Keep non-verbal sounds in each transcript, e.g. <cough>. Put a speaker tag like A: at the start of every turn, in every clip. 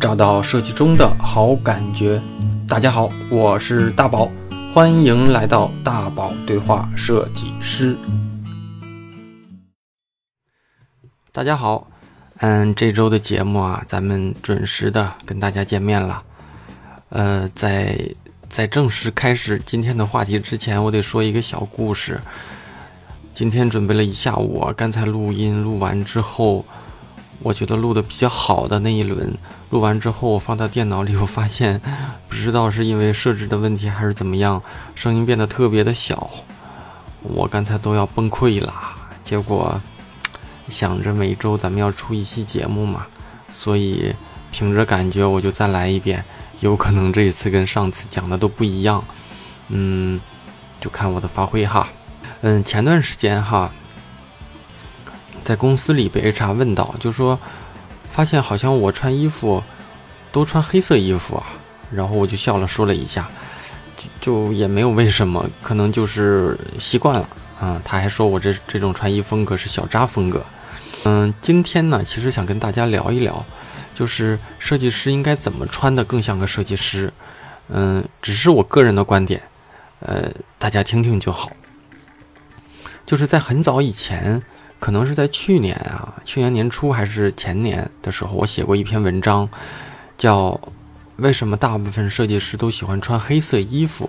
A: 找到设计中的好感觉。大家好，我是大宝，欢迎来到大宝对话设计师。大家好，嗯，这周的节目啊，咱们准时的跟大家见面了。呃，在在正式开始今天的话题之前，我得说一个小故事。今天准备了一下午，刚才录音录完之后。我觉得录的比较好的那一轮录完之后，我放到电脑里，我发现不知道是因为设置的问题还是怎么样，声音变得特别的小，我刚才都要崩溃了。结果想着每周咱们要出一期节目嘛，所以凭着感觉我就再来一遍，有可能这一次跟上次讲的都不一样，嗯，就看我的发挥哈。嗯，前段时间哈。在公司里被 HR 问到，就说发现好像我穿衣服都穿黑色衣服啊，然后我就笑了，说了一下，就就也没有为什么，可能就是习惯了啊。他还说我这这种穿衣风格是小扎风格。嗯，今天呢，其实想跟大家聊一聊，就是设计师应该怎么穿的更像个设计师。嗯，只是我个人的观点，呃，大家听听就好。就是在很早以前。可能是在去年啊，去年年初还是前年的时候，我写过一篇文章，叫《为什么大部分设计师都喜欢穿黑色衣服》。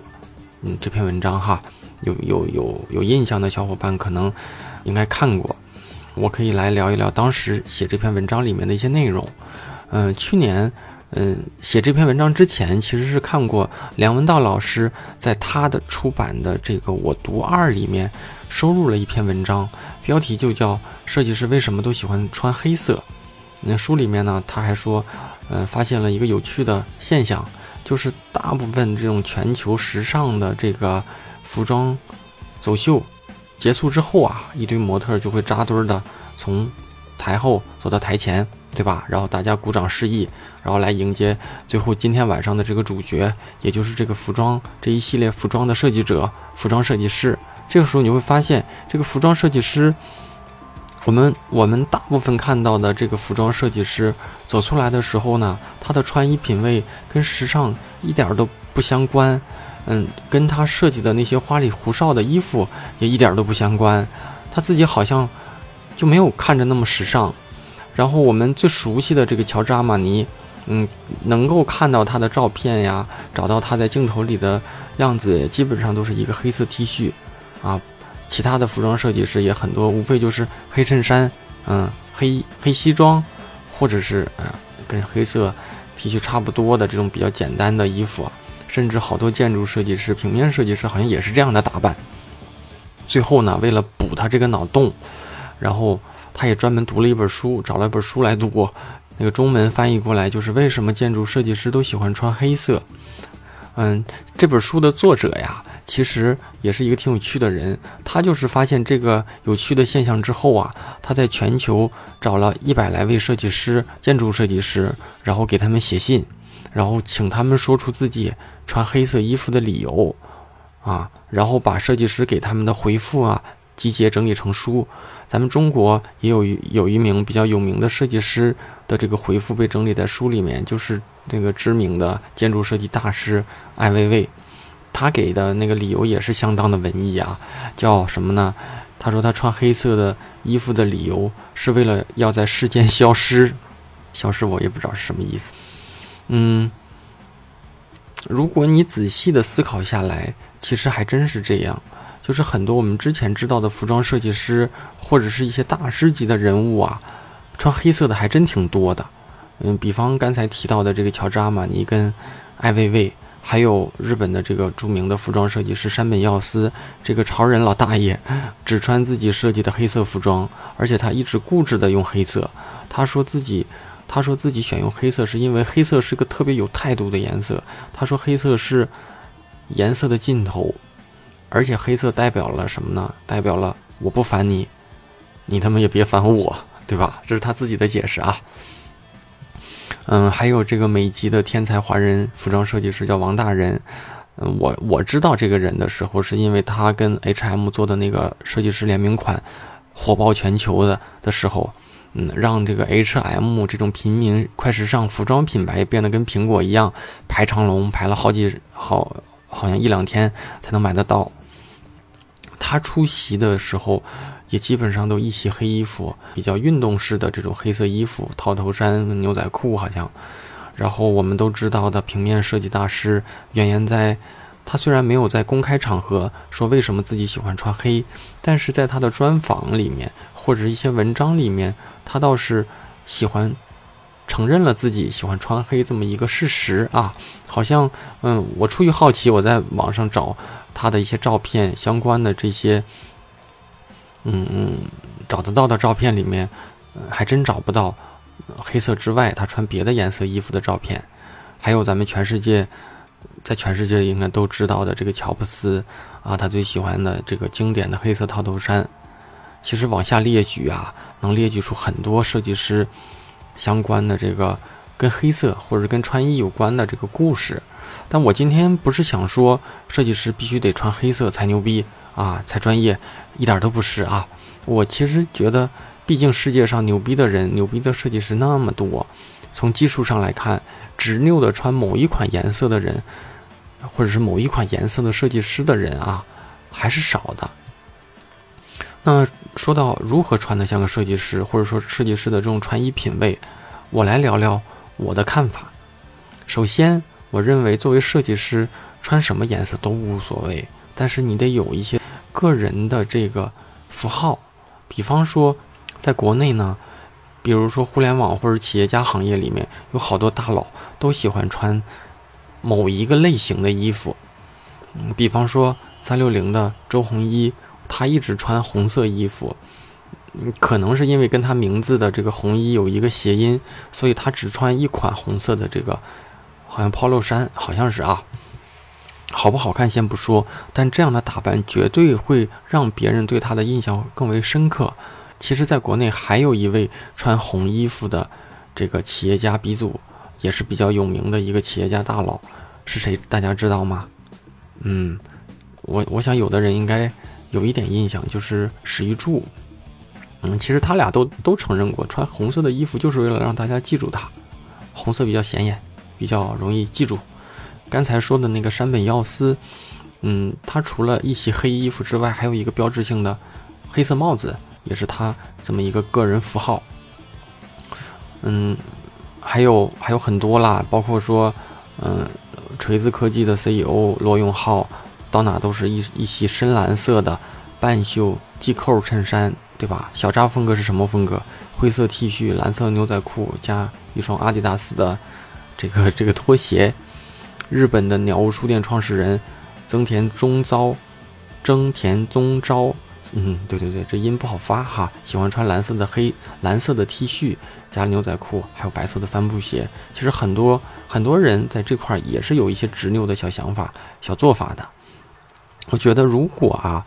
A: 嗯，这篇文章哈，有有有有印象的小伙伴可能应该看过。我可以来聊一聊当时写这篇文章里面的一些内容。嗯，去年嗯写这篇文章之前，其实是看过梁文道老师在他的出版的这个《我读二》里面。收录了一篇文章，标题就叫《设计师为什么都喜欢穿黑色》。那书里面呢，他还说，呃，发现了一个有趣的现象，就是大部分这种全球时尚的这个服装走秀结束之后啊，一堆模特就会扎堆的从台后走到台前，对吧？然后大家鼓掌示意，然后来迎接最后今天晚上的这个主角，也就是这个服装这一系列服装的设计者——服装设计师。这个时候你会发现，这个服装设计师，我们我们大部分看到的这个服装设计师走出来的时候呢，他的穿衣品味跟时尚一点都不相关，嗯，跟他设计的那些花里胡哨的衣服也一点都不相关，他自己好像就没有看着那么时尚。然后我们最熟悉的这个乔治阿玛尼，嗯，能够看到他的照片呀，找到他在镜头里的样子，基本上都是一个黑色 T 恤。啊，其他的服装设计师也很多，无非就是黑衬衫，嗯，黑黑西装，或者是呃跟黑色 T 恤差不多的这种比较简单的衣服，甚至好多建筑设计师、平面设计师好像也是这样的打扮。最后呢，为了补他这个脑洞，然后他也专门读了一本书，找了一本书来读，那个中文翻译过来就是为什么建筑设计师都喜欢穿黑色。嗯，这本书的作者呀。其实也是一个挺有趣的人，他就是发现这个有趣的现象之后啊，他在全球找了一百来位设计师、建筑设计师，然后给他们写信，然后请他们说出自己穿黑色衣服的理由，啊，然后把设计师给他们的回复啊集结整理成书。咱们中国也有有一名比较有名的设计师的这个回复被整理在书里面，就是那个知名的建筑设计大师艾薇薇。他给的那个理由也是相当的文艺啊，叫什么呢？他说他穿黑色的衣服的理由是为了要在世间消失，消失我也不知道是什么意思。嗯，如果你仔细的思考下来，其实还真是这样，就是很多我们之前知道的服装设计师或者是一些大师级的人物啊，穿黑色的还真挺多的。嗯，比方刚才提到的这个乔治阿玛尼跟艾薇薇。还有日本的这个著名的服装设计师山本耀司，这个潮人老大爷，只穿自己设计的黑色服装，而且他一直固执的用黑色。他说自己，他说自己选用黑色是因为黑色是个特别有态度的颜色。他说黑色是颜色的尽头，而且黑色代表了什么呢？代表了我不烦你，你他妈也别烦我，对吧？这是他自己的解释啊。嗯，还有这个美籍的天才华人服装设计师叫王大仁。嗯，我我知道这个人的时候，是因为他跟 H&M 做的那个设计师联名款火爆全球的的时候，嗯，让这个 H&M 这种平民快时尚服装品牌变得跟苹果一样排长龙，排了好几好，好像一两天才能买得到。他出席的时候，也基本上都一袭黑衣服，比较运动式的这种黑色衣服，套头衫、牛仔裤好像。然后我们都知道的平面设计大师袁岩在，他虽然没有在公开场合说为什么自己喜欢穿黑，但是在他的专访里面或者一些文章里面，他倒是喜欢承认了自己喜欢穿黑这么一个事实啊。好像嗯，我出于好奇，我在网上找他的一些照片相关的这些，嗯，找得到的照片里面，还真找不到。黑色之外，他穿别的颜色衣服的照片，还有咱们全世界，在全世界应该都知道的这个乔布斯啊，他最喜欢的这个经典的黑色套头衫。其实往下列举啊，能列举出很多设计师相关的这个跟黑色或者跟穿衣有关的这个故事。但我今天不是想说设计师必须得穿黑色才牛逼啊，才专业，一点都不是啊。我其实觉得。毕竟世界上牛逼的人、牛逼的设计师那么多，从技术上来看，执拗的穿某一款颜色的人，或者是某一款颜色的设计师的人啊，还是少的。那说到如何穿的像个设计师，或者说设计师的这种穿衣品味，我来聊聊我的看法。首先，我认为作为设计师，穿什么颜色都无所谓，但是你得有一些个人的这个符号，比方说。在国内呢，比如说互联网或者企业家行业里面，有好多大佬都喜欢穿某一个类型的衣服。嗯，比方说三六零的周鸿祎，他一直穿红色衣服。嗯，可能是因为跟他名字的这个红衣有一个谐音，所以他只穿一款红色的这个，好像 polo 衫，好像是啊。好不好看先不说，但这样的打扮绝对会让别人对他的印象更为深刻。其实，在国内还有一位穿红衣服的这个企业家鼻祖，也是比较有名的一个企业家大佬，是谁？大家知道吗？嗯，我我想有的人应该有一点印象，就是史玉柱。嗯，其实他俩都都承认过，穿红色的衣服就是为了让大家记住他，红色比较显眼，比较容易记住。刚才说的那个山本耀司，嗯，他除了一袭黑衣服之外，还有一个标志性的黑色帽子。也是他这么一个个人符号，嗯，还有还有很多啦，包括说，嗯，锤子科技的 CEO 罗永浩，到哪都是一一袭深蓝色的半袖系扣衬衫，对吧？小扎风格是什么风格？灰色 T 恤、蓝色牛仔裤加一双阿迪达斯的这个这个拖鞋。日本的鸟屋书店创始人增田中昭，增田宗昭。嗯，对对对，这音不好发哈。喜欢穿蓝色的黑蓝色的 T 恤，加牛仔裤，还有白色的帆布鞋。其实很多很多人在这块也是有一些执拗的小想法、小做法的。我觉得如果啊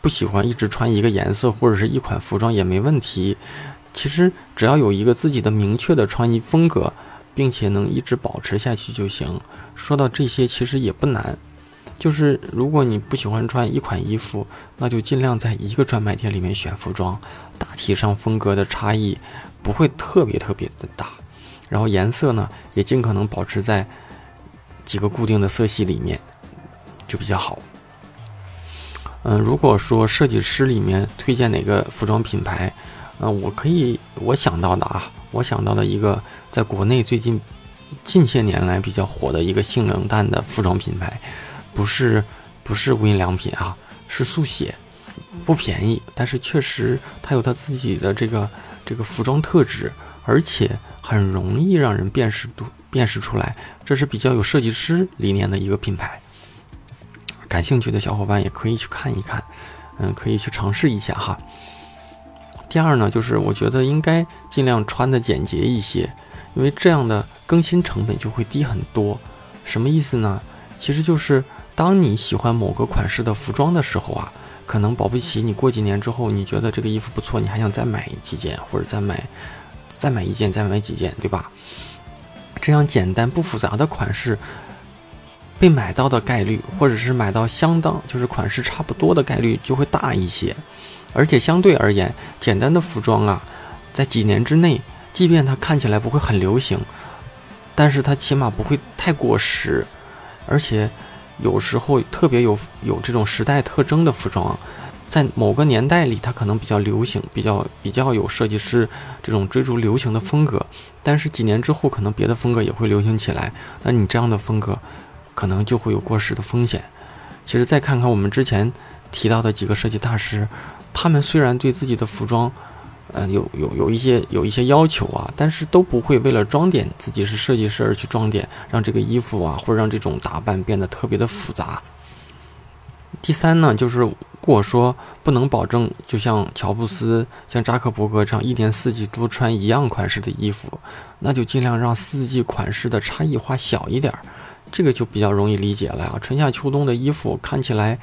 A: 不喜欢一直穿一个颜色或者是一款服装也没问题。其实只要有一个自己的明确的穿衣风格，并且能一直保持下去就行。说到这些，其实也不难。就是如果你不喜欢穿一款衣服，那就尽量在一个专卖店里面选服装，大体上风格的差异不会特别特别的大，然后颜色呢也尽可能保持在几个固定的色系里面，就比较好。嗯，如果说设计师里面推荐哪个服装品牌，嗯，我可以我想到的啊，我想到的一个在国内最近近些年来比较火的一个性冷淡的服装品牌。不是，不是无印良品啊，是速写，不便宜，但是确实它有它自己的这个这个服装特质，而且很容易让人辨识度辨识出来，这是比较有设计师理念的一个品牌。感兴趣的小伙伴也可以去看一看，嗯，可以去尝试一下哈。第二呢，就是我觉得应该尽量穿的简洁一些，因为这样的更新成本就会低很多。什么意思呢？其实就是。当你喜欢某个款式的服装的时候啊，可能保不齐你过几年之后，你觉得这个衣服不错，你还想再买几件，或者再买，再买一件，再买几件，对吧？这样简单不复杂的款式被买到的概率，或者是买到相当就是款式差不多的概率就会大一些。而且相对而言，简单的服装啊，在几年之内，即便它看起来不会很流行，但是它起码不会太过时，而且有时候特别有有这种时代特征的服装。在某个年代里，它可能比较流行，比较比较有设计师这种追逐流行的风格。但是几年之后，可能别的风格也会流行起来，那你这样的风格可能就会有过时的风险。其实再看看我们之前提到的几个设计大师，他们虽然对自己的服装，呃，有有有一些有一些要求啊，但是都不会为了装点自己是设计师而去装点，让这个衣服啊或者让这种打扮变得特别的复杂。第三呢，就是。如果说不能保证，就像乔布斯、像扎克伯格这样一年四季都穿一样款式的衣服，那就尽量让四季款式的差异化小一点儿，这个就比较容易理解了啊。春夏秋冬的衣服看起来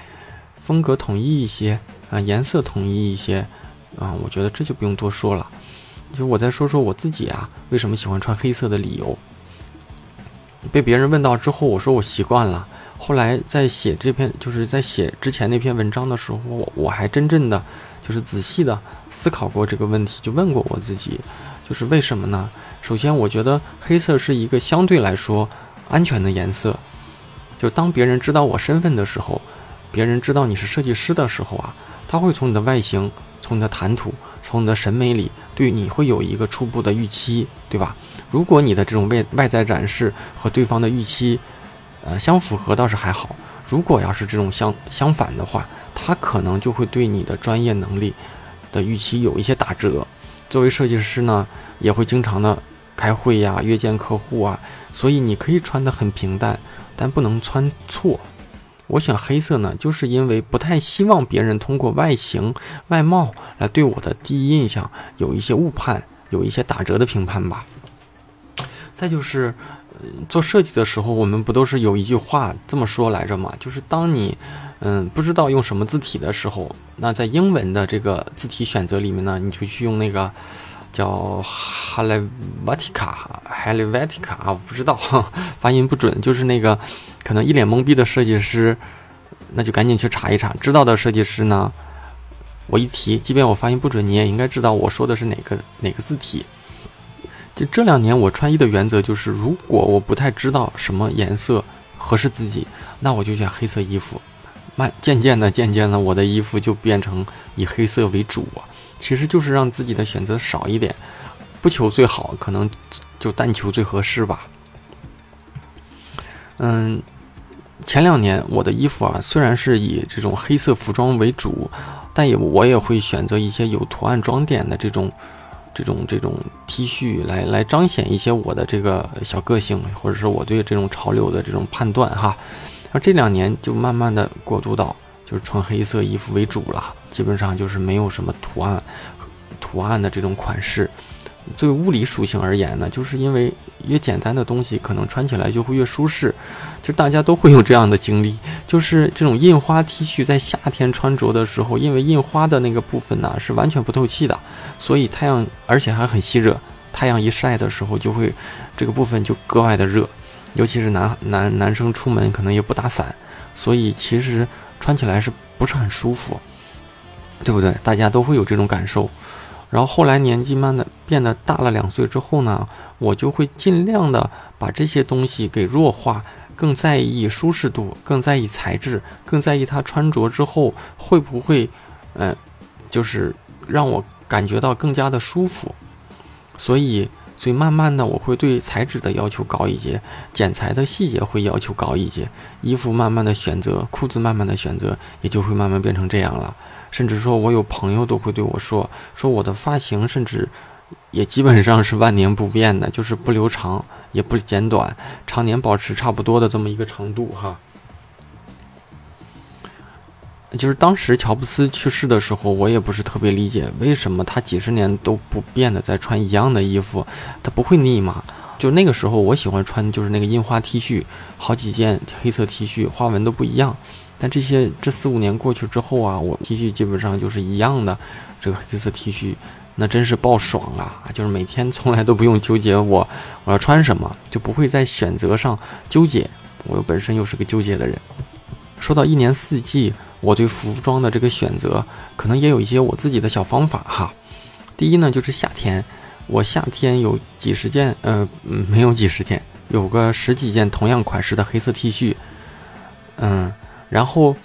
A: 风格统一一些啊，颜色统一一些啊，我觉得这就不用多说了。就我再说说我自己啊，为什么喜欢穿黑色的理由。被别人问到之后，我说我习惯了。后来在写这篇，就是在写之前那篇文章的时候，我我还真正的就是仔细的思考过这个问题，就问过我自己，就是为什么呢？首先，我觉得黑色是一个相对来说安全的颜色。就当别人知道我身份的时候，别人知道你是设计师的时候啊，他会从你的外形、从你的谈吐、从你的审美里，对你会有一个初步的预期，对吧？如果你的这种外外在展示和对方的预期，呃，相符合倒是还好。如果要是这种相相反的话，他可能就会对你的专业能力的预期有一些打折。作为设计师呢，也会经常的开会呀、约见客户啊，所以你可以穿得很平淡，但不能穿错。我选黑色呢，就是因为不太希望别人通过外形、外貌来对我的第一印象有一些误判，有一些打折的评判吧。再就是。做设计的时候，我们不都是有一句话这么说来着吗？就是当你，嗯，不知道用什么字体的时候，那在英文的这个字体选择里面呢，你就去用那个叫 Helvetica，Helvetica 啊，我不知道 <laughs> 发音不准，就是那个可能一脸懵逼的设计师，那就赶紧去查一查。知道的设计师呢，我一提，即便我发音不准，你也应该知道我说的是哪个哪个字体。就这两年，我穿衣的原则就是，如果我不太知道什么颜色合适自己，那我就选黑色衣服。慢渐渐的，渐渐的，我的衣服就变成以黑色为主啊。其实就是让自己的选择少一点，不求最好，可能就但求最合适吧。嗯，前两年我的衣服啊，虽然是以这种黑色服装为主，但也我也会选择一些有图案装点的这种。这种这种 T 恤来来彰显一些我的这个小个性，或者是我对这种潮流的这种判断哈。而这两年就慢慢的过渡到就是穿黑色衣服为主了，基本上就是没有什么图案图案的这种款式。作为物理属性而言呢，就是因为越简单的东西，可能穿起来就会越舒适。就大家都会有这样的经历，就是这种印花 T 恤在夏天穿着的时候，因为印花的那个部分呢是完全不透气的，所以太阳而且还很吸热，太阳一晒的时候就会这个部分就格外的热。尤其是男男男生出门可能也不打伞，所以其实穿起来是不是很舒服，对不对？大家都会有这种感受。然后后来年纪慢的变得大了两岁之后呢，我就会尽量的把这些东西给弱化，更在意舒适度，更在意材质，更在意它穿着之后会不会，嗯，就是让我感觉到更加的舒服。所以，所以慢慢的我会对材质的要求高一些，剪裁的细节会要求高一些，衣服慢慢的选择，裤子慢慢的选择，也就会慢慢变成这样了。甚至说，我有朋友都会对我说：“说我的发型，甚至也基本上是万年不变的，就是不留长，也不剪短，常年保持差不多的这么一个长度。”哈，就是当时乔布斯去世的时候，我也不是特别理解为什么他几十年都不变的在穿一样的衣服，他不会腻吗？就那个时候，我喜欢穿就是那个印花 T 恤，好几件黑色 T 恤，花纹都不一样。但这些这四五年过去之后啊，我 T 恤基本上就是一样的，这个黑色 T 恤，那真是爆爽啊！就是每天从来都不用纠结我我要穿什么，就不会在选择上纠结。我本身又是个纠结的人。说到一年四季，我对服装的这个选择，可能也有一些我自己的小方法哈。第一呢，就是夏天，我夏天有几十件，呃，没有几十件，有个十几件同样款式的黑色 T 恤，嗯，然后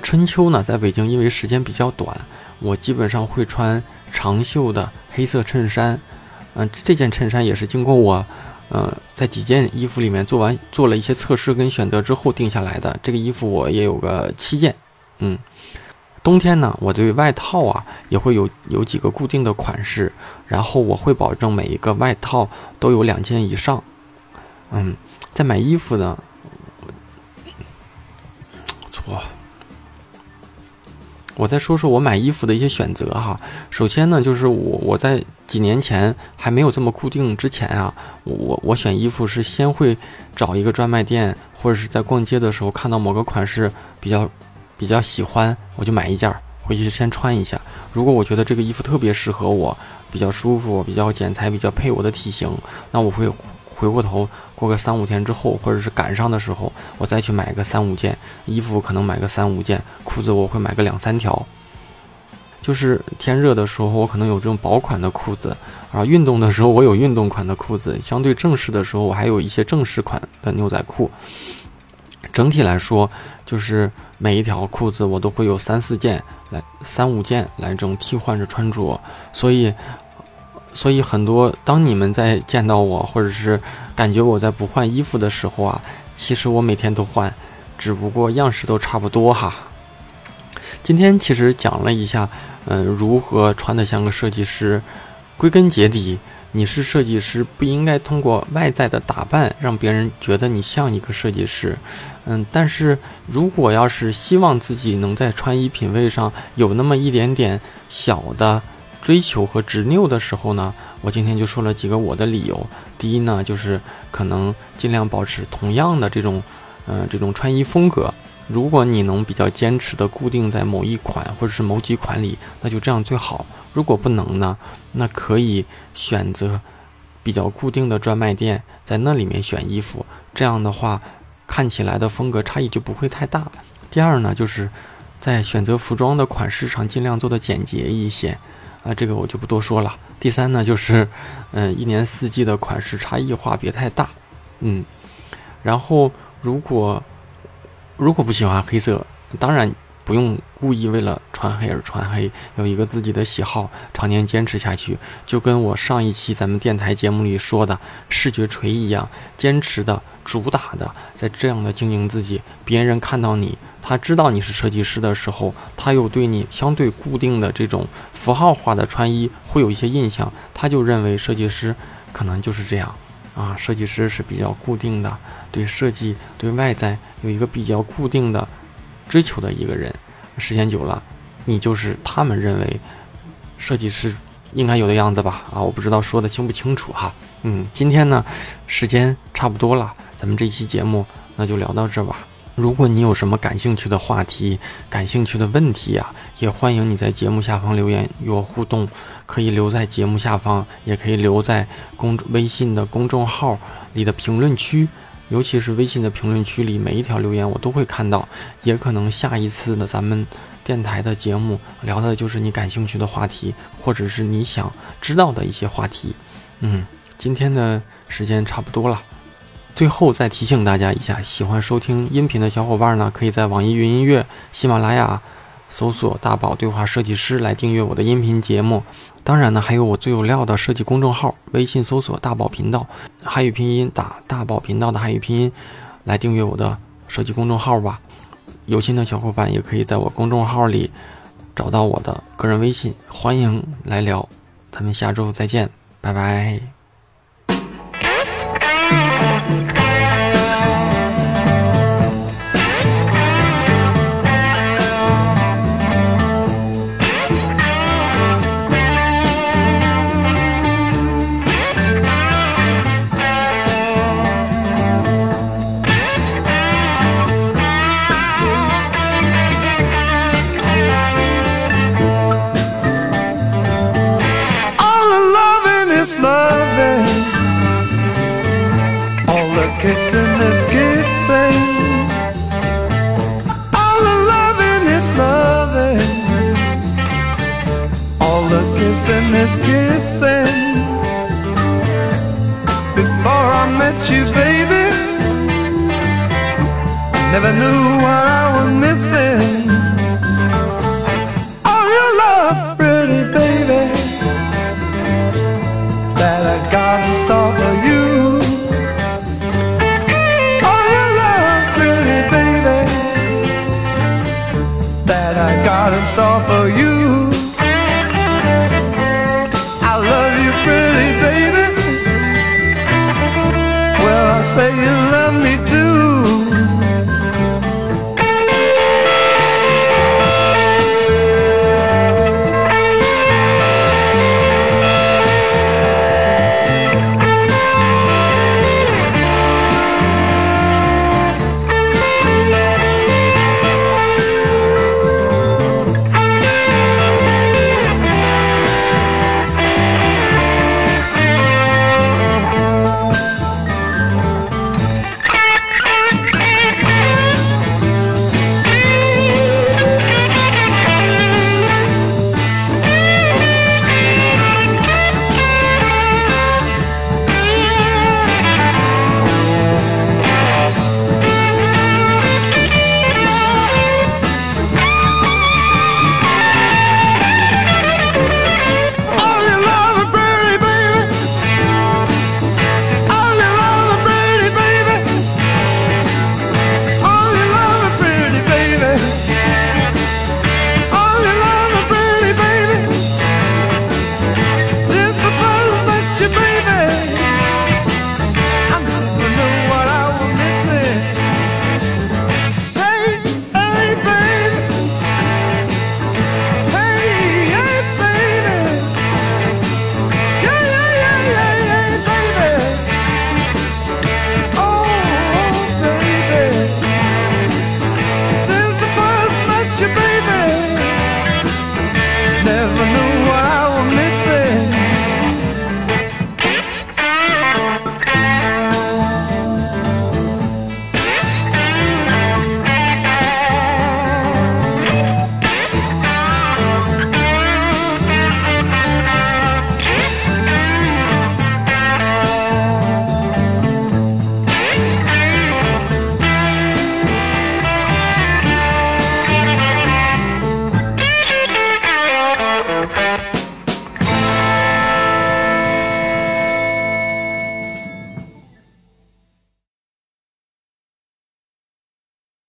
A: 春秋呢，在北京因为时间比较短，我基本上会穿长袖的黑色衬衫，嗯，这件衬衫也是经过我。呃，在几件衣服里面做完做了一些测试跟选择之后定下来的。这个衣服我也有个七件，嗯，冬天呢，我对外套啊也会有有几个固定的款式，然后我会保证每一个外套都有两件以上，嗯，在买衣服呢，错。我再说说我买衣服的一些选择哈。首先呢，就是我我在几年前还没有这么固定之前啊，我我选衣服是先会找一个专卖店，或者是在逛街的时候看到某个款式比较比较喜欢，我就买一件回去先穿一下。如果我觉得这个衣服特别适合我，比较舒服，比较剪裁，比较配我的体型，那我会回过头。过个三五天之后，或者是赶上的时候，我再去买个三五件衣服，可能买个三五件裤子，我会买个两三条。就是天热的时候，我可能有这种薄款的裤子啊；运动的时候，我有运动款的裤子；相对正式的时候，我还有一些正式款的牛仔裤。整体来说，就是每一条裤子我都会有三四件来三五件来这种替换着穿着，所以。所以很多，当你们在见到我，或者是感觉我在不换衣服的时候啊，其实我每天都换，只不过样式都差不多哈。今天其实讲了一下，嗯，如何穿得像个设计师。归根结底，你是设计师，不应该通过外在的打扮让别人觉得你像一个设计师。嗯，但是如果要是希望自己能在穿衣品味上有那么一点点小的。追求和执拗的时候呢，我今天就说了几个我的理由。第一呢，就是可能尽量保持同样的这种，呃，这种穿衣风格。如果你能比较坚持的固定在某一款或者是某几款里，那就这样最好。如果不能呢，那可以选择比较固定的专卖店，在那里面选衣服。这样的话，看起来的风格差异就不会太大。第二呢，就是在选择服装的款式上尽量做的简洁一些。啊，这个我就不多说了。第三呢，就是，嗯，一年四季的款式差异化别太大，嗯。然后，如果如果不喜欢黑色，当然不用故意为了穿黑而穿黑，有一个自己的喜好，常年坚持下去，就跟我上一期咱们电台节目里说的视觉锤一样，坚持的、主打的，在这样的经营自己，别人看到你。他知道你是设计师的时候，他又对你相对固定的这种符号化的穿衣会有一些印象，他就认为设计师可能就是这样啊，设计师是比较固定的，对设计、对外在有一个比较固定的追求的一个人。时间久了，你就是他们认为设计师应该有的样子吧？啊，我不知道说的清不清楚哈。嗯，今天呢，时间差不多了，咱们这期节目那就聊到这吧。如果你有什么感兴趣的话题、感兴趣的问题呀，也欢迎你在节目下方留言与我互动。可以留在节目下方，也可以留在公微信的公众号里的评论区，尤其是微信的评论区里，每一条留言我都会看到。也可能下一次的咱们电台的节目聊的就是你感兴趣的话题，或者是你想知道的一些话题。嗯，今天的时间差不多了。最后再提醒大家一下，喜欢收听音频的小伙伴呢，可以在网易云音乐、喜马拉雅搜索“大宝对话设计师”来订阅我的音频节目。当然呢，还有我最有料的设计公众号，微信搜索“大宝频道”，汉语拼音打“大宝频道”的汉语拼音来订阅我的设计公众号吧。有心的小伙伴也可以在我公众号里找到我的个人微信，欢迎来聊。咱们下周再见，拜拜。
B: I met you, baby, never knew what I was missing. Oh, your love, pretty baby, that I got in store for you. Oh, your love, pretty baby, that I got in store for you.